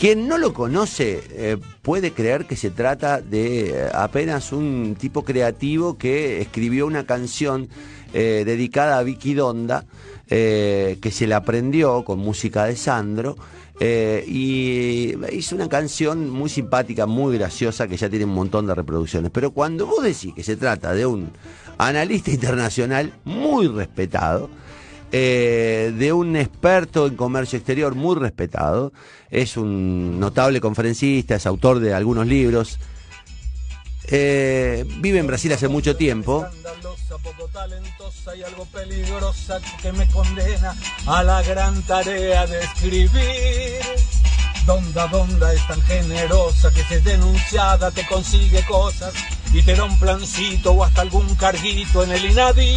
Quien no lo conoce eh, puede creer que se trata de eh, apenas un tipo creativo que escribió una canción eh, dedicada a Vicky Donda, que se la aprendió con música de Sandro. y hizo una canción muy simpática, muy graciosa, que ya tiene un montón de reproducciones. Pero cuando vos decís que se trata de un analista internacional muy respetado, eh, de un experto en comercio exterior muy respetado. Es un notable conferencista, es autor de algunos libros. Eh, vive en Brasil hace mucho tiempo. Donda, donda es tan generosa que si es denunciada te consigue cosas y te da un plancito o hasta algún carguito en el INADI.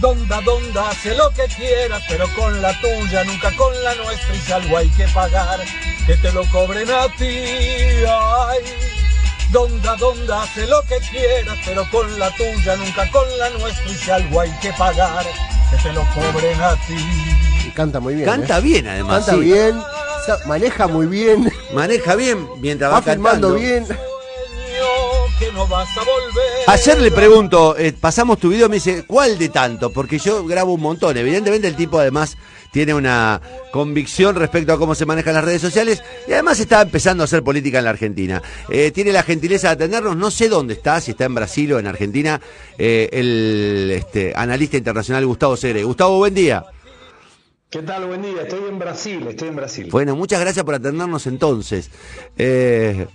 Donda, donda, hace lo que quieras, pero con la tuya, nunca con la nuestra. Y si algo hay que pagar, que te lo cobren a ti. Ay, donda, donda, hace lo que quieras, pero con la tuya, nunca con la nuestra. Y si algo hay que pagar, que te lo cobren a ti. canta muy bien. Canta ¿eh? bien, además. Canta bien, maneja muy bien. Maneja bien mientras va, va filmando bien que no vas a volver. Ayer le pregunto, eh, pasamos tu video, me dice, ¿cuál de tanto? Porque yo grabo un montón. Evidentemente el tipo además tiene una convicción respecto a cómo se manejan las redes sociales y además está empezando a hacer política en la Argentina. Eh, tiene la gentileza de atendernos, no sé dónde está, si está en Brasil o en Argentina, eh, el este, analista internacional Gustavo Segre. Gustavo, buen día. ¿Qué tal? Buen día. Estoy en Brasil, estoy en Brasil. Bueno, muchas gracias por atendernos entonces. Eh,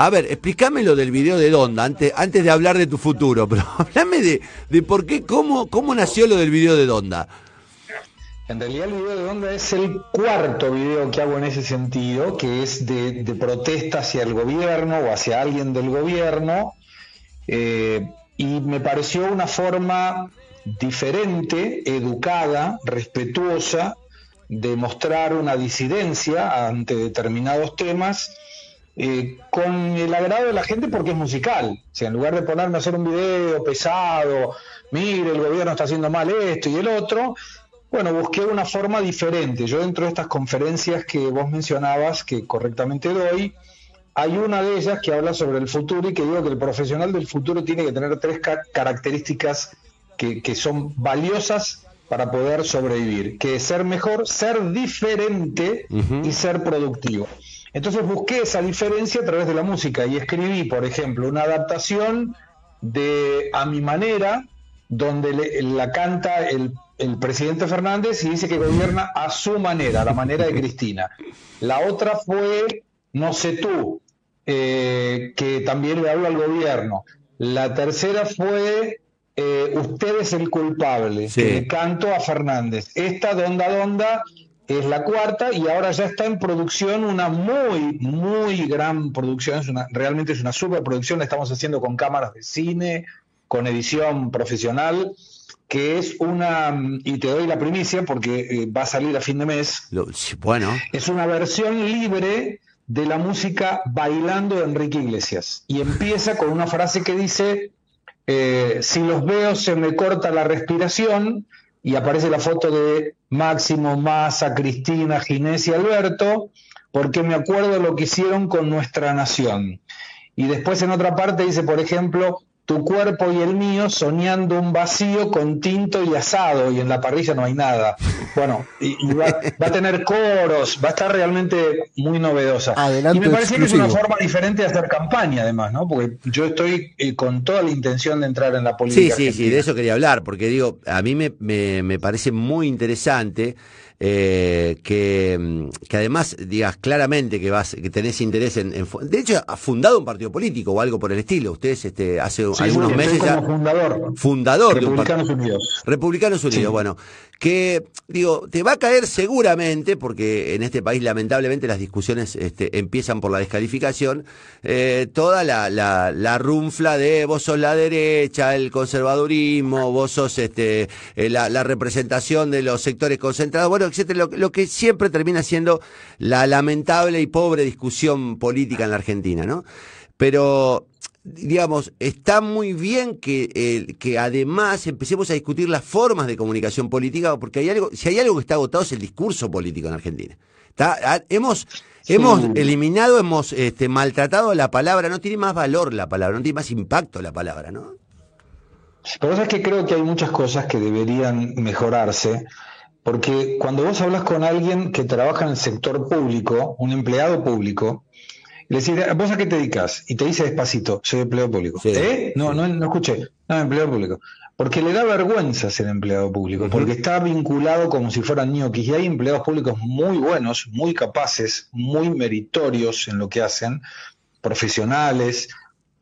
a ver, explícame lo del video de Donda, antes, antes de hablar de tu futuro, pero háblame de, de por qué, cómo, cómo nació lo del video de Donda. En realidad el video de Donda es el cuarto video que hago en ese sentido, que es de, protesta hacia el gobierno o hacia alguien del gobierno, eh, y me pareció una forma diferente, educada, respetuosa, de mostrar una disidencia ante determinados temas eh, con el agrado de la gente porque es musical. O sea, en lugar de ponerme a hacer un video pesado, mire, el gobierno está haciendo mal esto y el otro, bueno, busqué una forma diferente. Yo dentro de estas conferencias que vos mencionabas, que correctamente doy, hay una de ellas que habla sobre el futuro y que digo que el profesional del futuro tiene que tener tres características que, son valiosas para poder sobrevivir, que es ser mejor, ser diferente y ser productivo. Entonces busqué esa diferencia a través de la música y escribí, por ejemplo, una adaptación de A mi manera, donde la canta el, presidente Fernández y dice que gobierna a su manera, a la manera de Cristina. La otra fue No sé tú, eh, que también le habla al gobierno. La tercera fue eh, Usted es el culpable, que canto a Fernández. Esta, Donda Donda, es la cuarta y ahora ya está en producción una muy, muy gran producción, es una, realmente es una superproducción, la estamos haciendo con cámaras de cine, con edición profesional, que es una, y te doy la primicia porque eh, va a salir a fin de mes, bueno. es una versión libre de la música Bailando de Enrique Iglesias. Y empieza con una frase que dice, eh, si los veo se me corta la respiración, y aparece la foto de Máximo, Massa, Cristina, Ginés y Alberto, porque me acuerdo lo que hicieron con nuestra nación. Y después en otra parte dice, por ejemplo, tu cuerpo y el mío soñando un vacío con tinto y asado y en la parrilla no hay nada. Bueno, y, va, a tener coros, va a estar realmente muy novedosa. y me parece que es una forma diferente de hacer campaña además, ¿no? Porque yo estoy eh, con toda la intención de entrar en la política. Sí, sí, sí, de eso quería hablar, porque digo, a mí me, me, me parece muy interesante eh, que, mm, que, además digas claramente que vas que tenés interés en, de hecho ha fundado un partido político o algo por el estilo. Ustedes este hace algunos meses ya fundador. fundador Republicanos Unidos. Republicanos Unidos bueno que digo te va a caer seguramente porque en este país lamentablemente las discusiones este, empiezan por la descalificación eh, toda la, la, la, runfla de vos sos la derecha el conservadurismo vos sos este eh, la, la representación de los sectores concentrados. Bueno lo, que siempre termina siendo la lamentable y pobre discusión política en la Argentina, ¿no? Pero digamos, está muy bien que, que además empecemos a discutir las formas de comunicación política, porque hay algo, si hay algo que está agotado es el discurso político en Argentina. hemos Hemos eliminado, hemos este, maltratado la palabra, no tiene más valor la palabra, no tiene más impacto la palabra, ¿no? Pero es que creo que hay muchas cosas que deberían mejorarse, porque cuando vos hablas con alguien que trabaja en el sector público, un empleado público, le decís, ¿vos a qué te dedicas? Y te dice despacito, soy empleado público. ¿Eh? No, no, no escuché. No, empleado público. Porque le da vergüenza ser empleado público, porque está vinculado como si fueran ñoquis. Y hay empleados públicos muy buenos, muy capaces, muy meritorios en lo que hacen, profesionales.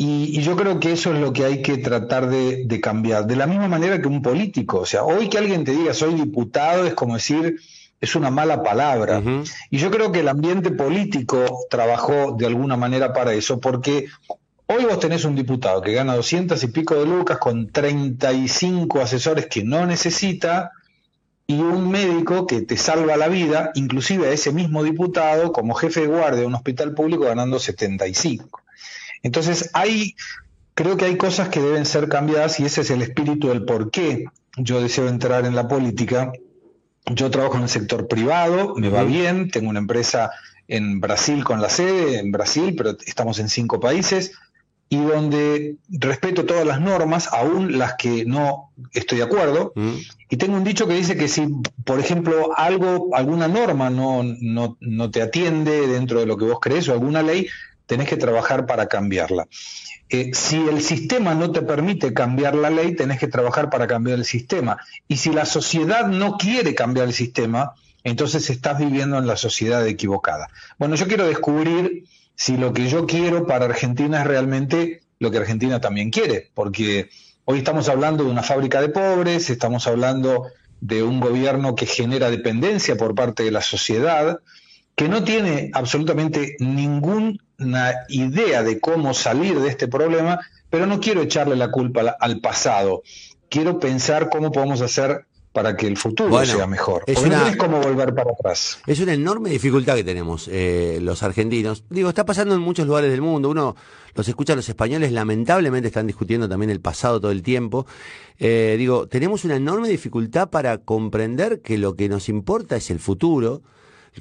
Y, yo creo que eso es lo que hay que tratar de, cambiar. De la misma manera que un político. O sea, hoy que alguien te diga soy diputado es como decir, es una mala palabra. Y yo creo que el ambiente político trabajó de alguna manera para eso, porque Hoy vos tenés un diputado que gana 200 y pico de lucas con 35 asesores que no necesita y un médico que te salva la vida, inclusive a ese mismo diputado como jefe de guardia de un hospital público ganando 75. Entonces hay, creo que hay cosas que deben ser cambiadas y ese es el espíritu del por qué yo deseo entrar en la política. Yo trabajo en el sector privado, me va bien, tengo una empresa en Brasil con la sede, en Brasil, pero estamos en cinco países y donde respeto todas las normas, aún las que no estoy de acuerdo, mm. y tengo un dicho que dice que si, por ejemplo, algo, alguna norma no, no, te atiende dentro de lo que vos crees o alguna ley, tenés que trabajar para cambiarla. Eh, si el sistema no te permite cambiar la ley, tenés que trabajar para cambiar el sistema. Y si la sociedad no quiere cambiar el sistema, entonces estás viviendo en la sociedad equivocada. Bueno, yo quiero descubrir si lo que yo quiero para Argentina es realmente lo que Argentina también quiere, porque hoy estamos hablando de una fábrica de pobres, estamos hablando de un gobierno que genera dependencia por parte de la sociedad, que no tiene absolutamente ninguna idea de cómo salir de este problema, pero no quiero echarle la culpa al pasado. Quiero pensar cómo podemos hacer para que el futuro sea mejor. Es no es como volver para atrás. Es una enorme dificultad que tenemos eh, los argentinos. Digo, está pasando en muchos lugares del mundo. Uno los escucha a los españoles, lamentablemente están discutiendo también el pasado todo el tiempo. Eh, digo, tenemos una enorme dificultad para comprender que lo que nos importa es el futuro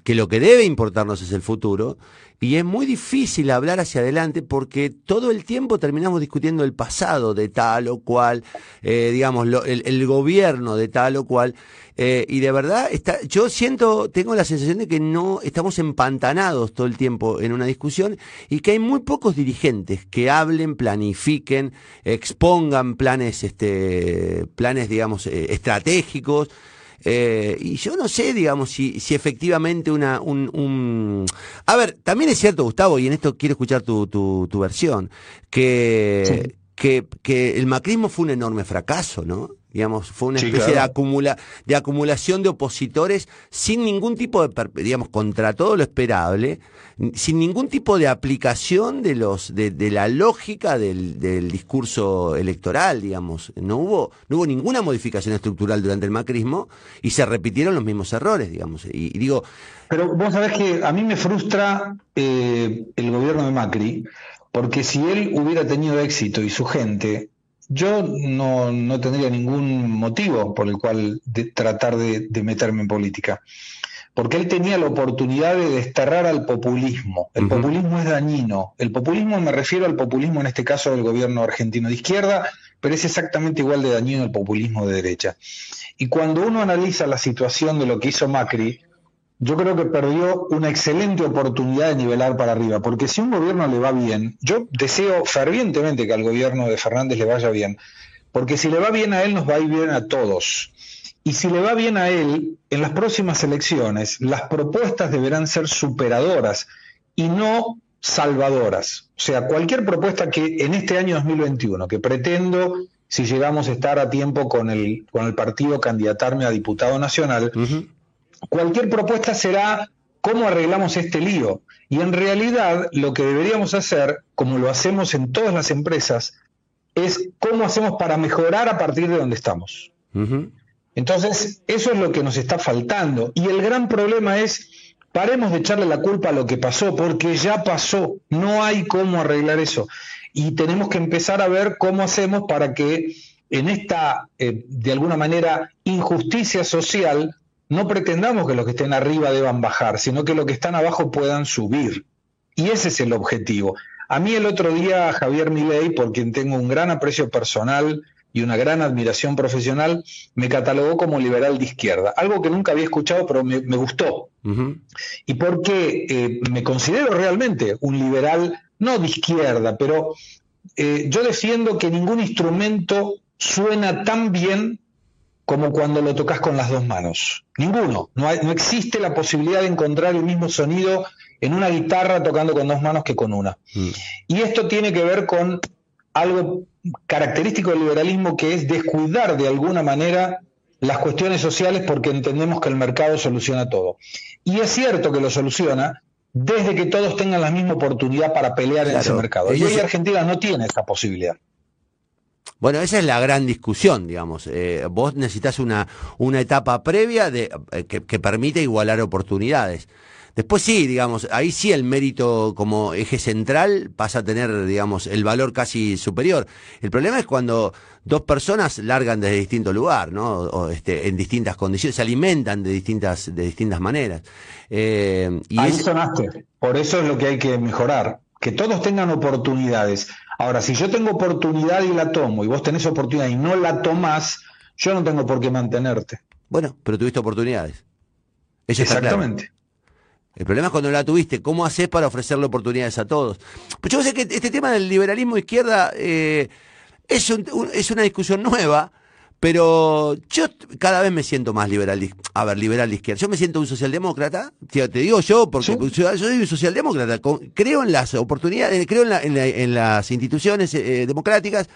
que lo que debe importarnos es el futuro, y es muy difícil hablar hacia adelante porque todo el tiempo terminamos discutiendo el pasado de tal o cual, eh, digamos, el, gobierno de tal o cual, eh, y de verdad, está, yo siento, tengo la sensación de que no estamos empantanados todo el tiempo en una discusión y que hay muy pocos dirigentes que hablen, planifiquen, expongan planes, este, planes, digamos, eh, estratégicos, eh, y yo no sé, digamos, si, si efectivamente una... Un, A ver, también es cierto, Gustavo, y en esto quiero escuchar tu, tu, tu versión, que, que, que el macrismo fue un enorme fracaso, ¿no? Digamos, fue una especie de, acumula, de acumulación de opositores sin ningún tipo de, digamos, contra todo lo esperable, sin ningún tipo de aplicación de los, de, de la lógica del, del, discurso electoral, digamos. No hubo, no hubo ninguna modificación estructural durante el macrismo y se repitieron los mismos errores, digamos. Y, digo. Pero vos sabés que a mí me frustra eh, el gobierno de Macri, porque si él hubiera tenido éxito y su gente, yo no, no, tendría ningún motivo por el cual tratar de, meterme en política, porque él tenía la oportunidad de desterrar al populismo. El populismo es dañino. El populismo me refiero al populismo en este caso del gobierno argentino de izquierda, pero es exactamente igual de dañino el populismo de derecha. Y cuando uno analiza la situación de lo que hizo Macri, yo creo que perdió una excelente oportunidad de nivelar para arriba, porque si un gobierno le va bien, yo deseo fervientemente que al gobierno de Fernández le vaya bien, porque si le va bien a él nos va a ir bien a todos. Y si le va bien a él, en las próximas elecciones las propuestas deberán ser superadoras y no salvadoras. O sea, cualquier propuesta que en este año 2021, que pretendo, si llegamos a estar a tiempo con el, con el partido, candidatarme a diputado nacional, cualquier propuesta será cómo arreglamos este lío. Y en realidad lo que deberíamos hacer, como lo hacemos en todas las empresas, es cómo hacemos para mejorar a partir de donde estamos. Entonces, eso es lo que nos está faltando. Y el gran problema es, paremos de echarle la culpa a lo que pasó, porque ya pasó, no hay cómo arreglar eso. Y tenemos que empezar a ver cómo hacemos para que en esta, eh, de alguna manera, injusticia social, no pretendamos que los que estén arriba deban bajar, sino que los que están abajo puedan subir. Y ese es el objetivo. A mí el otro día Javier Milei, por quien tengo un gran aprecio personal y una gran admiración profesional, me catalogó como liberal de izquierda, algo que nunca había escuchado, pero me, gustó. Y porque eh, me considero realmente un liberal, no de izquierda, pero eh, yo defiendo que ningún instrumento suena tan bien como cuando lo tocas con las dos manos. Ninguno. No, no existe la posibilidad de encontrar el mismo sonido en una guitarra tocando con dos manos que con una. Mm. Y esto tiene que ver con algo característico del liberalismo que es descuidar de alguna manera las cuestiones sociales porque entendemos que el mercado soluciona todo. Y es cierto que lo soluciona desde que todos tengan la misma oportunidad para pelear en ese mercado. Y hoy Argentina no tiene esa posibilidad. Bueno, esa es la gran discusión, digamos. Eh, vos necesitas una, una etapa previa de, eh, que, permite igualar oportunidades. Después sí, digamos, ahí sí el mérito como eje central pasa a tener, digamos, el valor casi superior. El problema es cuando dos personas largan desde distinto lugar, ¿no? O, este, en distintas condiciones, se alimentan de distintas, de distintas maneras. Eh, y ahí sonaste. Por eso es lo que hay que mejorar. Que todos tengan oportunidades. Ahora, si yo tengo oportunidad y la tomo, y vos tenés oportunidad y no la tomás, yo no tengo por qué mantenerte. Bueno, pero tuviste oportunidades. Exactamente. El problema es cuando la tuviste, ¿cómo haces para ofrecerle oportunidades a todos? Pues yo sé que este tema del liberalismo izquierda eh, es, es una discusión nueva, pero yo cada vez me siento más liberal, a ver, liberal de izquierda. Yo me siento un socialdemócrata, te, digo yo, porque yo, soy un socialdemócrata, creo en las oportunidades, creo en, las instituciones eh, democráticas,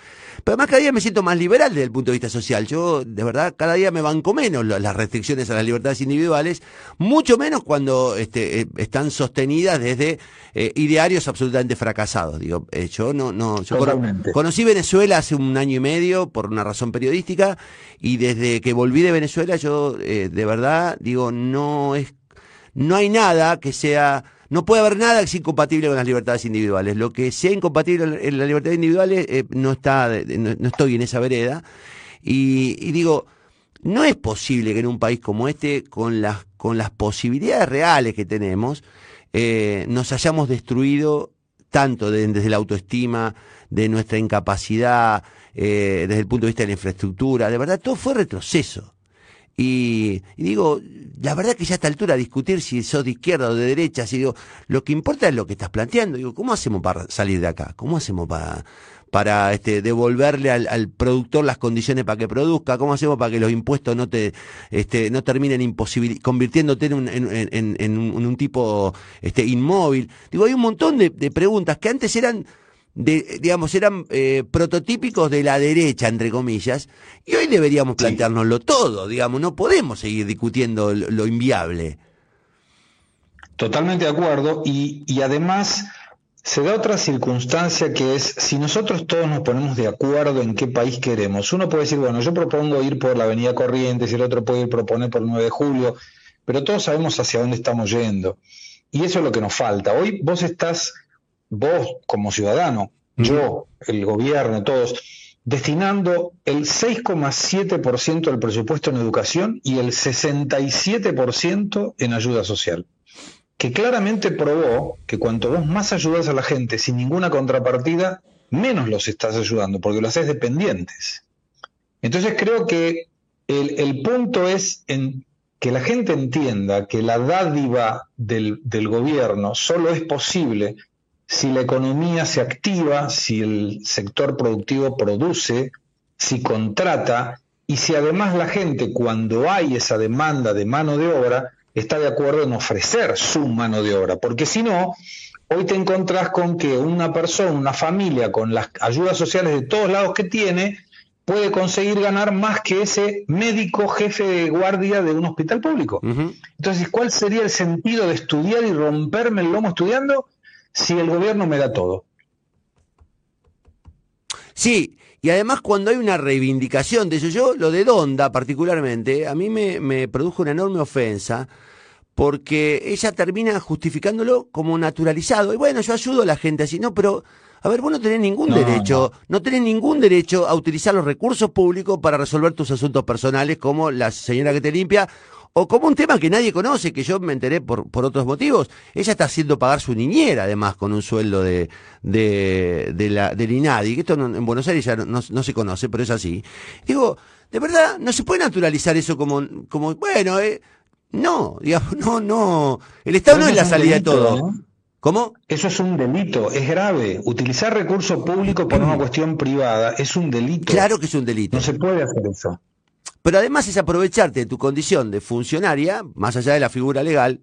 pero además cada día me siento más liberal desde el punto de vista social. Yo, de verdad, cada día me banco menos las restricciones a las libertades individuales, mucho menos cuando este, eh, están sostenidas desde eh, idearios absolutamente fracasados. Digo, yo no, no, yo conocí Venezuela hace un año y medio por una razón periodística y desde que volví de Venezuela yo eh, de verdad digo no es no hay nada que sea no puede haber nada que sea incompatible con las libertades individuales. Lo que sea incompatible en las libertades individuales eh, no está no, estoy en esa vereda y, digo no es posible que en un país como este con las con las posibilidades reales que tenemos eh, nos hayamos destruido tanto desde la autoestima, de nuestra incapacidad, eh, desde el punto de vista de la infraestructura, de verdad, todo fue retroceso. Y, digo, la verdad que ya a esta altura discutir si sos de izquierda o de derecha, si digo, lo que importa es lo que estás planteando. Digo, ¿cómo hacemos para salir de acá? ¿Cómo hacemos para, para este, devolverle al, productor las condiciones para que produzca? ¿Cómo hacemos para que los impuestos no te este, no terminen convirtiéndote en un, en, un, tipo este, inmóvil? Digo, hay un montón de preguntas que antes eran de, digamos, eran eh, prototípicos de la derecha, entre comillas, y hoy deberíamos planteárnoslo todo, digamos, no podemos seguir discutiendo lo, inviable. Totalmente de acuerdo, y, y además se da otra circunstancia que es, si nosotros todos nos ponemos de acuerdo en qué país queremos, uno puede decir, bueno, yo propongo ir por la Avenida Corrientes, y el otro puede ir proponer por el 9 de julio, pero todos sabemos hacia dónde estamos yendo. Y eso es lo que nos falta. Hoy vos estás vos como ciudadano, yo, el gobierno, todos, destinando el 6,7% del presupuesto en educación y el 67% en ayuda social, que claramente probó que cuanto vos más ayudas a la gente sin ninguna contrapartida, menos los estás ayudando, porque lo haces dependientes. Entonces creo que el, el punto es en que la gente entienda que la dádiva del, del gobierno solo es posible si la economía se activa, si el sector productivo produce, si contrata y si además la gente cuando hay esa demanda de mano de obra está de acuerdo en ofrecer su mano de obra, porque si no, hoy te encontrás con que una persona, una familia con las ayudas sociales de todos lados que tiene, puede conseguir ganar más que ese médico jefe de guardia de un hospital público. Entonces, ¿cuál sería el sentido de estudiar y romperme el lomo estudiando? Si el gobierno me da todo. Sí, y además cuando hay una reivindicación de eso, yo lo de Donda particularmente, a mí me, me produjo una enorme ofensa, porque ella termina justificándolo como naturalizado. Y bueno, yo ayudo a la gente así, no, pero a ver, vos no tenés ningún derecho, no. tenés ningún derecho a utilizar los recursos públicos para resolver tus asuntos personales como la señora que te limpia o como un tema que nadie conoce, que yo me enteré por, por otros motivos. Ella está haciendo pagar su niñera, además, con un sueldo de, de, de la, del INADI, que esto en Buenos Aires ya no, se conoce, pero es así. Digo, de verdad, no se puede naturalizar eso como, como bueno, eh, no, digamos, no, no. El Estado no es la salida de todo. ¿Cómo? Eso es un delito, es grave. Utilizar recursos públicos por una cuestión privada es un delito. Claro que es un delito. No se puede hacer eso. Pero además es aprovecharte de tu condición de funcionaria, más allá de la figura legal,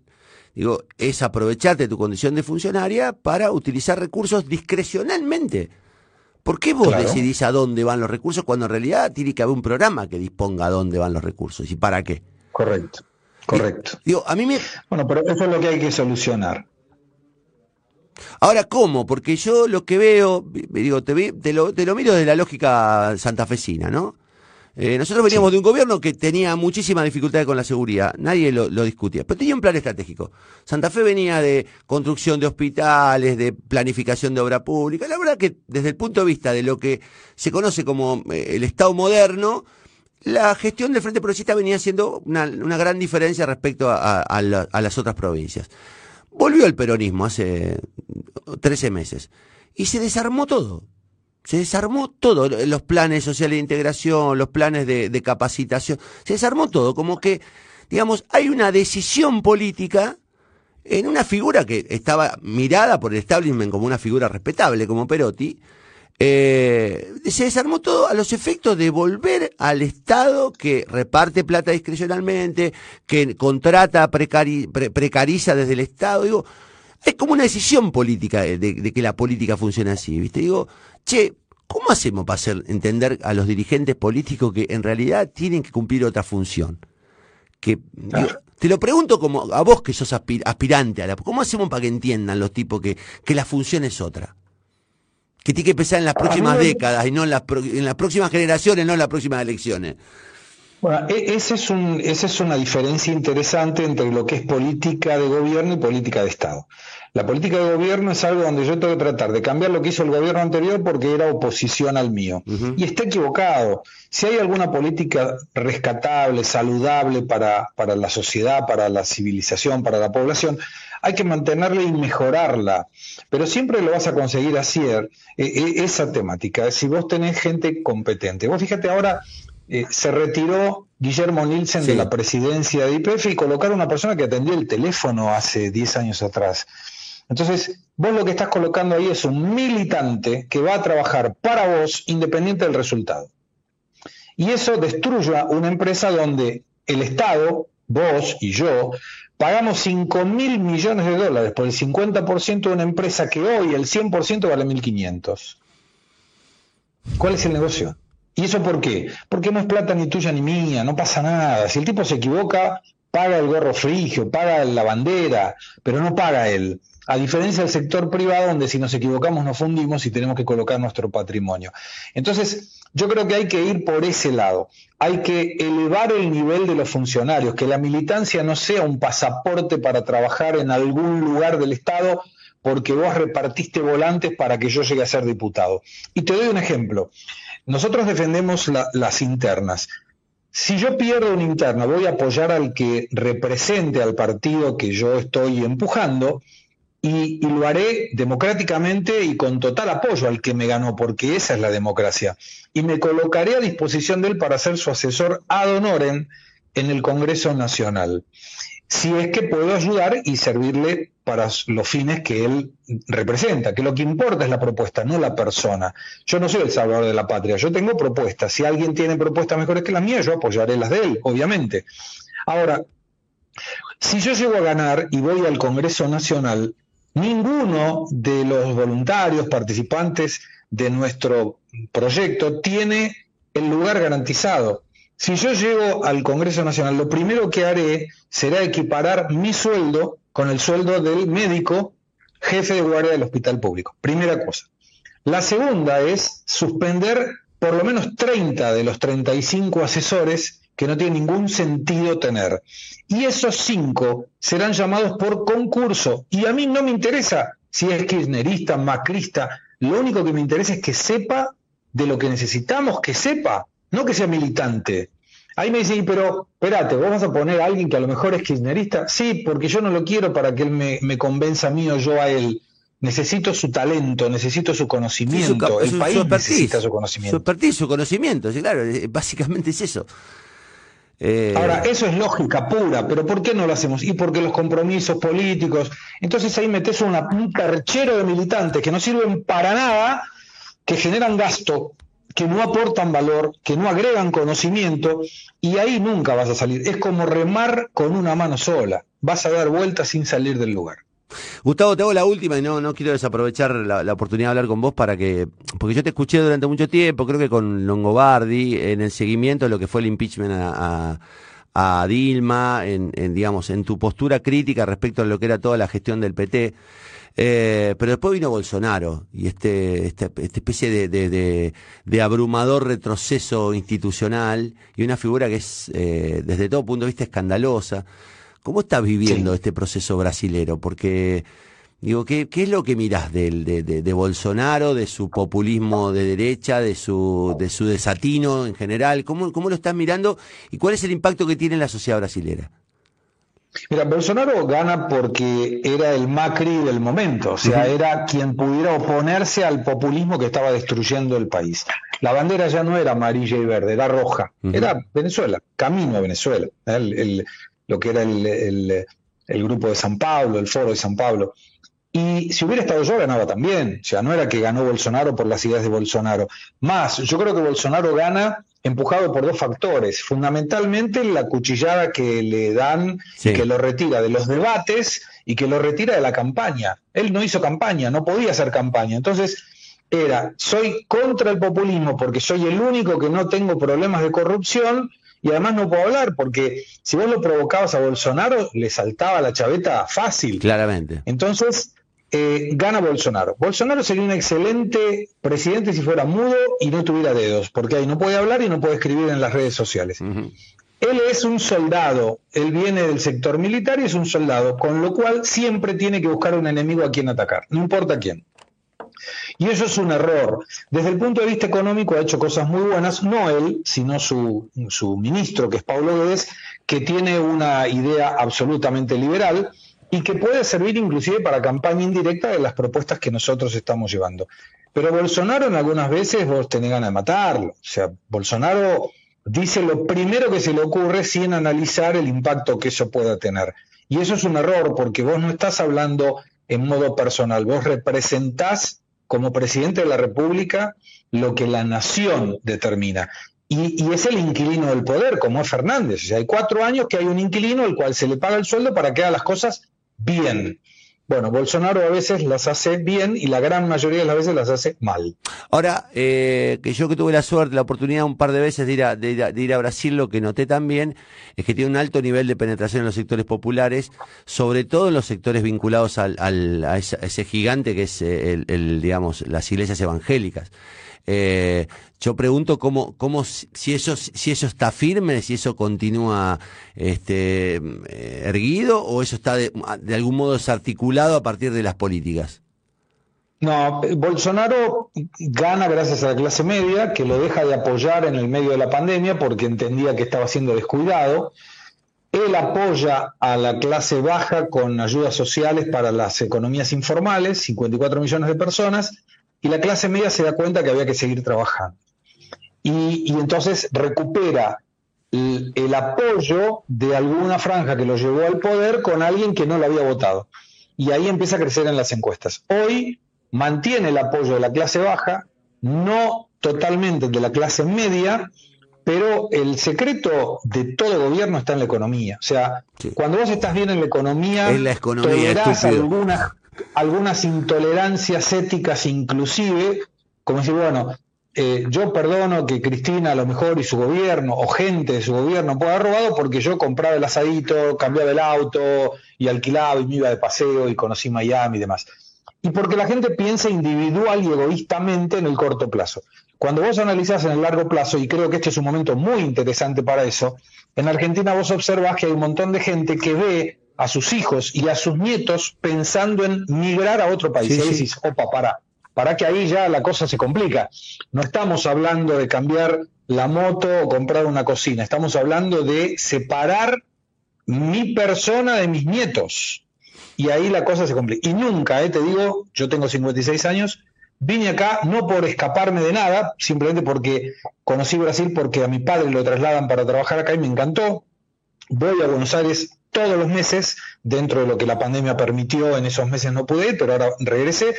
digo, es aprovecharte de tu condición de funcionaria para utilizar recursos discrecionalmente. ¿Por qué vos decidís a dónde van los recursos cuando en realidad tiene que haber un programa que disponga a dónde van los recursos y para qué? Correcto, correcto. digo, a mí me... Bueno, pero eso es lo que hay que solucionar. Ahora, ¿cómo? Porque yo lo que veo, digo, te, te, lo, te lo miro desde la lógica santafesina, ¿no? Eh, nosotros veníamos de un gobierno que tenía muchísimas dificultades con la seguridad, nadie lo, discutía, pero tenía un plan estratégico. Santa Fe venía de construcción de hospitales, de planificación de obra pública. La verdad que desde el punto de vista de lo que se conoce como eh, el Estado moderno, la gestión del Frente Progresista venía siendo una, gran diferencia respecto a las otras provincias. Volvió el peronismo hace 13 meses y se desarmó todo. Se desarmó todo, los planes sociales de integración, los planes de, capacitación, se desarmó todo, como que, digamos, hay una decisión política en una figura que estaba mirada por el establishment como una figura respetable, como Perotti, eh, se desarmó todo a los efectos de volver al Estado que reparte plata discrecionalmente, que contrata, precariza desde el Estado. Digo, es como una decisión política de, que la política funcione así, ¿viste? Digo, che, ¿cómo hacemos para hacer entender a los dirigentes políticos que en realidad tienen que cumplir otra función? Que, te lo pregunto como a vos que sos aspirante a la... ¿Cómo hacemos para que entiendan los tipos que, que la función es otra? que tiene que empezar en las próximas décadas y no en las, en las próximas generaciones, no en las próximas elecciones. Bueno, e, ese es un, esa es una diferencia interesante entre lo que es política de gobierno y política de Estado. La política de gobierno es algo donde yo tengo que tratar de cambiar lo que hizo el gobierno anterior porque era oposición al mío. Y está equivocado. Si hay alguna política rescatable, saludable para, para la sociedad, para la civilización, para la población, hay que mantenerla y mejorarla. Pero siempre lo vas a conseguir hacer e, e, esa temática. Si vos tenés gente competente. Vos fíjate ahora, eh, se retiró Guillermo Nielsen de la presidencia de IPF y colocaron una persona que atendió el teléfono hace 10 años atrás. Entonces, vos lo que estás colocando ahí es un militante que va a trabajar para vos independiente del resultado. Y eso destruye una empresa donde el Estado, vos y yo, pagamos 5 mil millones de dólares por el 50% de una empresa que hoy el 100% vale 1.500. ¿Cuál es el negocio? ¿Y eso por qué? Porque no es plata ni tuya ni mía, no pasa nada. Si el tipo se equivoca, paga el gorro frigio, paga la bandera, pero no paga él. A diferencia del sector privado, donde si nos equivocamos nos fundimos y tenemos que colocar nuestro patrimonio. Entonces, yo creo que hay que ir por ese lado. Hay que elevar el nivel de los funcionarios, que la militancia no sea un pasaporte para trabajar en algún lugar del Estado porque vos repartiste volantes para que yo llegue a ser diputado. Y te doy un ejemplo. Nosotros defendemos las internas. Si yo pierdo una interna, voy a apoyar al que represente al partido que yo estoy empujando, y, lo haré democráticamente y con total apoyo al que me ganó, porque esa es la democracia. Y me colocaré a disposición de él para ser su asesor ad honorem en el Congreso Nacional. Si es que puedo ayudar y servirle para los fines que él representa, que lo que importa es la propuesta, no la persona. Yo no soy el salvador de la patria, yo tengo propuestas. Si alguien tiene propuestas mejores que las mías, yo apoyaré las de él, obviamente. Ahora, si yo llego a ganar y voy al Congreso Nacional, Ninguno de los voluntarios participantes de nuestro proyecto tiene el lugar garantizado. Si yo llego al Congreso Nacional, lo primero que haré será equiparar mi sueldo con el sueldo del médico jefe de guardia del hospital público. Primera cosa. La segunda es suspender por lo menos 30 de los 35 asesores que no tiene ningún sentido tener. Y esos cinco serán llamados por concurso. Y a mí no me interesa si es kirchnerista, macrista, lo único que me interesa es que sepa de lo que necesitamos que sepa, no que sea militante. Ahí me dicen, pero espérate, ¿vos vas a poner a alguien que a lo mejor es kirchnerista? Sí, porque yo no lo quiero para que él me, convenza a mí o yo a él. Necesito su talento, necesito su conocimiento. el país necesita su conocimiento. Su expertise, su conocimiento, sí, claro, eh, básicamente es eso. Eh, Ahora, eso es lógica pura, pero ¿por qué no lo hacemos? Y porque los compromisos políticos. Entonces ahí metes una, un perchero de militantes que no sirven para nada, que generan gasto, que no aportan valor, que no agregan conocimiento, y ahí nunca vas a salir. Es como remar con una mano sola. Vas a dar vueltas sin salir del lugar. Gustavo, te hago la última y no, no quiero desaprovechar la, oportunidad de hablar con vos para que, porque yo te escuché durante mucho tiempo, creo que con Longobardi, en el seguimiento de lo que fue el impeachment a, Dilma, en, digamos, en tu postura crítica respecto a lo que era toda la gestión del PT. Eh, pero después vino Bolsonaro y este, esta, esta especie de, de, de, abrumador retroceso institucional y una figura que es, eh, desde todo punto de vista, escandalosa. ¿Cómo estás viviendo este proceso brasilero? Porque, digo, ¿qué, qué es lo que mirás de, Bolsonaro, de su populismo de derecha, de su, de su desatino en general? ¿Cómo, ¿Cómo lo estás mirando y cuál es el impacto que tiene en la sociedad brasilera? Mira, Bolsonaro gana porque era el Macri del momento, o sea, era quien pudiera oponerse al populismo que estaba destruyendo el país. La bandera ya no era amarilla y verde, era roja, era Venezuela, camino a Venezuela. el, lo que era el, grupo de San Pablo, el foro de San Pablo. Y si hubiera estado yo, ganaba también. O sea, no era que ganó Bolsonaro por las ideas de Bolsonaro. Más, yo creo que Bolsonaro gana empujado por dos factores. Fundamentalmente la cuchillada que le dan, que lo retira de los debates y que lo retira de la campaña. Él no hizo campaña, no podía hacer campaña. Entonces, era, soy contra el populismo porque soy el único que no tengo problemas de corrupción y además no puedo hablar porque si vos lo provocabas a Bolsonaro, le saltaba la chaveta fácil. Claramente. Entonces, eh, gana Bolsonaro. Bolsonaro sería un excelente presidente si fuera mudo y no tuviera dedos, porque ahí no puede hablar y no puede escribir en las redes sociales. Él es un soldado, él viene del sector militar y es un soldado, con lo cual siempre tiene que buscar un enemigo a quien atacar, no importa quién. Y eso es un error. Desde el punto de vista económico ha hecho cosas muy buenas, no él, sino su, su ministro, que es Pablo Guedes, que tiene una idea absolutamente liberal y que puede servir inclusive para campaña indirecta de las propuestas que nosotros estamos llevando. Pero Bolsonaro en algunas veces vos tenés ganas de matarlo. O sea, Bolsonaro dice lo primero que se le ocurre sin analizar el impacto que eso pueda tener. Y eso es un error porque vos no estás hablando en modo personal, vos representás como presidente de la República lo que la nación determina. Y, es el inquilino del poder, como es Fernández. O sea, hay cuatro años que hay un inquilino al cual se le paga el sueldo para que haga las cosas bien. Bueno, Bolsonaro a veces las hace bien y la gran mayoría de las veces las hace mal. Ahora, eh, que yo que tuve la suerte, la oportunidad un par de veces de ir, a, de, ir a Brasil, lo que noté también es que tiene un alto nivel de penetración en los sectores populares, sobre todo en los sectores vinculados al, al a, ese, gigante que es eh, el, el, digamos, las iglesias evangélicas. Eh, yo pregunto cómo, cómo si eso, si eso está firme, si eso continúa este, eh, erguido o eso está de, algún modo desarticulado a partir de las políticas. No, Bolsonaro gana gracias a la clase media, que lo deja de apoyar en el medio de la pandemia porque entendía que estaba siendo descuidado. Él apoya a la clase baja con ayudas sociales para las economías informales, 54 millones de personas, y la clase media se da cuenta que había que seguir trabajando. Y, entonces recupera el, apoyo de alguna franja que lo llevó al poder con alguien que no lo había votado. Y ahí empieza a crecer en las encuestas. Hoy mantiene el apoyo de la clase baja, no totalmente de la clase media, pero el secreto de todo gobierno está en la economía. O sea, cuando vos estás bien en la economía, la economía tolerás algunas algunas intolerancias éticas inclusive, como decir, bueno, eh, yo perdono que Cristina a lo mejor y su gobierno o gente de su gobierno pueda haber robado porque yo compraba el asadito, cambiaba el auto y alquilaba y me iba de paseo y conocí Miami y demás. y porque la gente piensa individual y egoístamente en el corto plazo. Cuando vos analizás en el largo plazo, y creo que este es un momento muy interesante para eso, en Argentina vos observás que hay un montón de gente que ve a sus hijos y a sus nietos pensando en migrar a otro país. y decís, opa, para, para que ahí ya la cosa se complica. No estamos hablando de cambiar la moto o comprar una cocina, estamos hablando de separar mi persona de mis nietos. Y ahí la cosa se complica. Y nunca, eh, te digo, yo tengo 56 años, Vine acá no por escaparme de nada, simplemente porque conocí Brasil porque a mi padre lo trasladan para trabajar acá y me encantó. Voy a Buenos Aires todos los meses, dentro de lo que la pandemia permitió, en esos meses no pude, pero ahora regresé.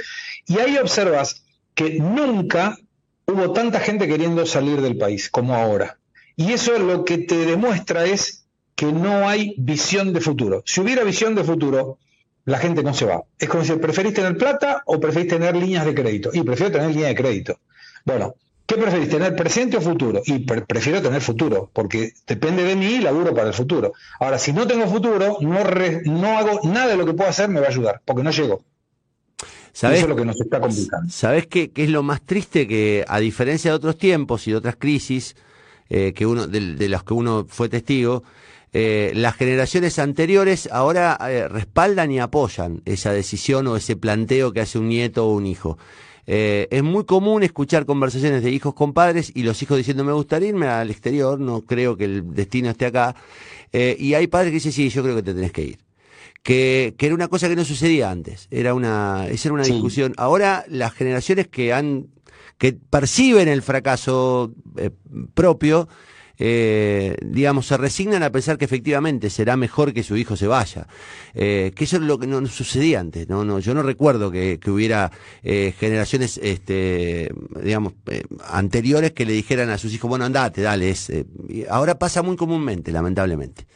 Y ahí observas que nunca hubo tanta gente queriendo salir del país como ahora. Y eso lo que te demuestra es que no hay visión de futuro. Si hubiera visión de futuro, la gente no se va. Es como si preferís tener plata o preferís tener líneas de crédito. Y prefiero tener línea de crédito. Bueno, ¿qué preferís, tener presente o futuro? Y prefiero tener futuro, porque depende de mí y laburo para el futuro. Ahora, si no tengo futuro, no, no hago nada de lo que puedo hacer me va a ayudar, porque no llego. ¿Sabes? Eso es lo que nos está complicando. ¿Sabes qué, es lo más triste? Que a diferencia de otros tiempos y de otras crisis eh, que uno, de, de los que uno fue testigo, eh, las generaciones anteriores ahora eh, respaldan y apoyan esa decisión o ese planteo que hace un nieto o un hijo. Eh, es muy común escuchar conversaciones de hijos con padres y los hijos diciendo me gustaría irme al exterior, no creo que el destino esté acá. y hay padres que dicen sí, yo creo que te tenés que ir. Que, que era una cosa que no sucedía antes, era una, esa era una discusión. Ahora las generaciones que han, que perciben el fracaso propio, eh, digamos, se resignan a pensar que efectivamente será mejor que su hijo se vaya. Eh, que eso es lo que no, sucedía antes. No, no, yo no recuerdo que, hubiera eh, generaciones, este, digamos, eh, anteriores que le dijeran a sus hijos, bueno, andate, dale. Es, ahora pasa muy comúnmente, lamentablemente.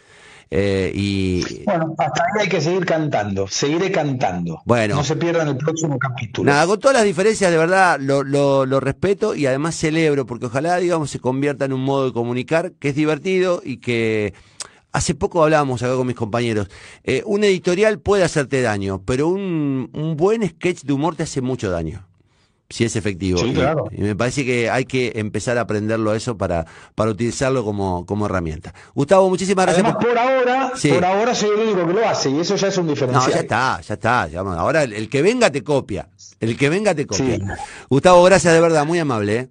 Eh, y... Bueno, hasta ahí hay que seguir cantando, seguiré cantando. Bueno. No se pierdan el próximo capítulo. Nada, con todas las diferencias, de verdad, lo, lo, respeto y además celebro, porque ojalá, digamos, se convierta en un modo de comunicar que es divertido y que... Hace poco hablábamos acá con mis compañeros. Eh, un editorial puede hacerte daño, pero un, un buen sketch de humor te hace mucho daño si es efectivo. Sí, claro. y, me parece que hay que empezar a aprenderlo a eso para, para utilizarlo como, como herramienta. Gustavo, muchísimas gracias. Además, por, ahora, por ahora soy el único que lo hace y eso ya es un diferencial. No, ya está, ya está. ahora el, que venga te copia. El que venga te copia. Gustavo, gracias de verdad, muy amable. ¿eh?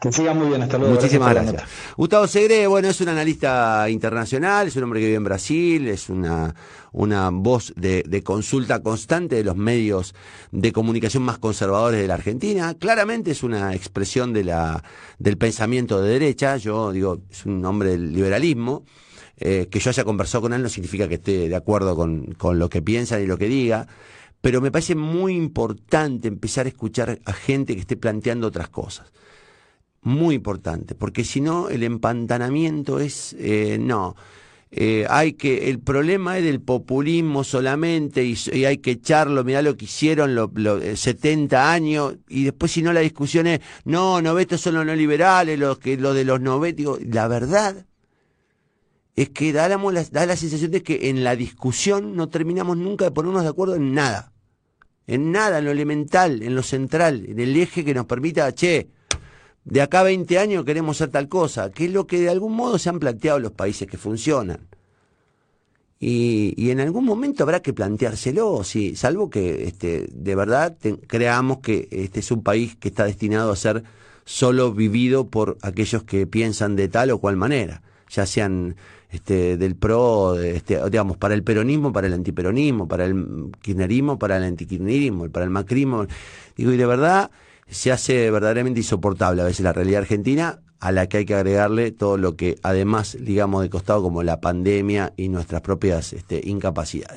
Que siga muy bien, hasta luego. Muchísimas gracias. Gustavo Segre, bueno, es un analista internacional, es un hombre que vive en Brasil, es una, una voz de, de, consulta constante de los medios de comunicación más conservadores de la Argentina. Claramente es una expresión de la, del pensamiento de derecha. Yo digo, es un hombre del liberalismo. Eh, que yo haya conversado con él no significa que esté de acuerdo con, con lo que piensa ni lo que diga pero me parece muy importante empezar a escuchar a gente que esté planteando otras cosas muy importante, porque si no el empantanamiento es, eh, no, eh, hay que, el problema es del populismo solamente y, hay que echarlo, mirá lo que hicieron los 70 eh, años y después si no la discusión es, no, no, estos son los neoliberales, los que, lo de los novetos, la verdad es que da da la sensación de que en la discusión no terminamos nunca de ponernos de acuerdo en nada, en nada, en lo elemental, en lo central, en el eje que nos permita, che, de acá a 20 años queremos hacer tal cosa, que es lo que de algún modo se han planteado los países que funcionan. Y, y en algún momento habrá que planteárselo, sí, salvo que este, de verdad creamos que este es un país que está destinado a ser solo vivido por aquellos que piensan de tal o cual manera, ya sean este, del pro, este, digamos, para el peronismo, para el antiperonismo, para el kirchnerismo, para el antikirchnerismo, para el macrismo. Digo, y de verdad se hace verdaderamente insoportable a veces la realidad argentina, a la que hay que agregarle todo lo que además, digamos, de costado como la pandemia y nuestras propias este, incapacidades.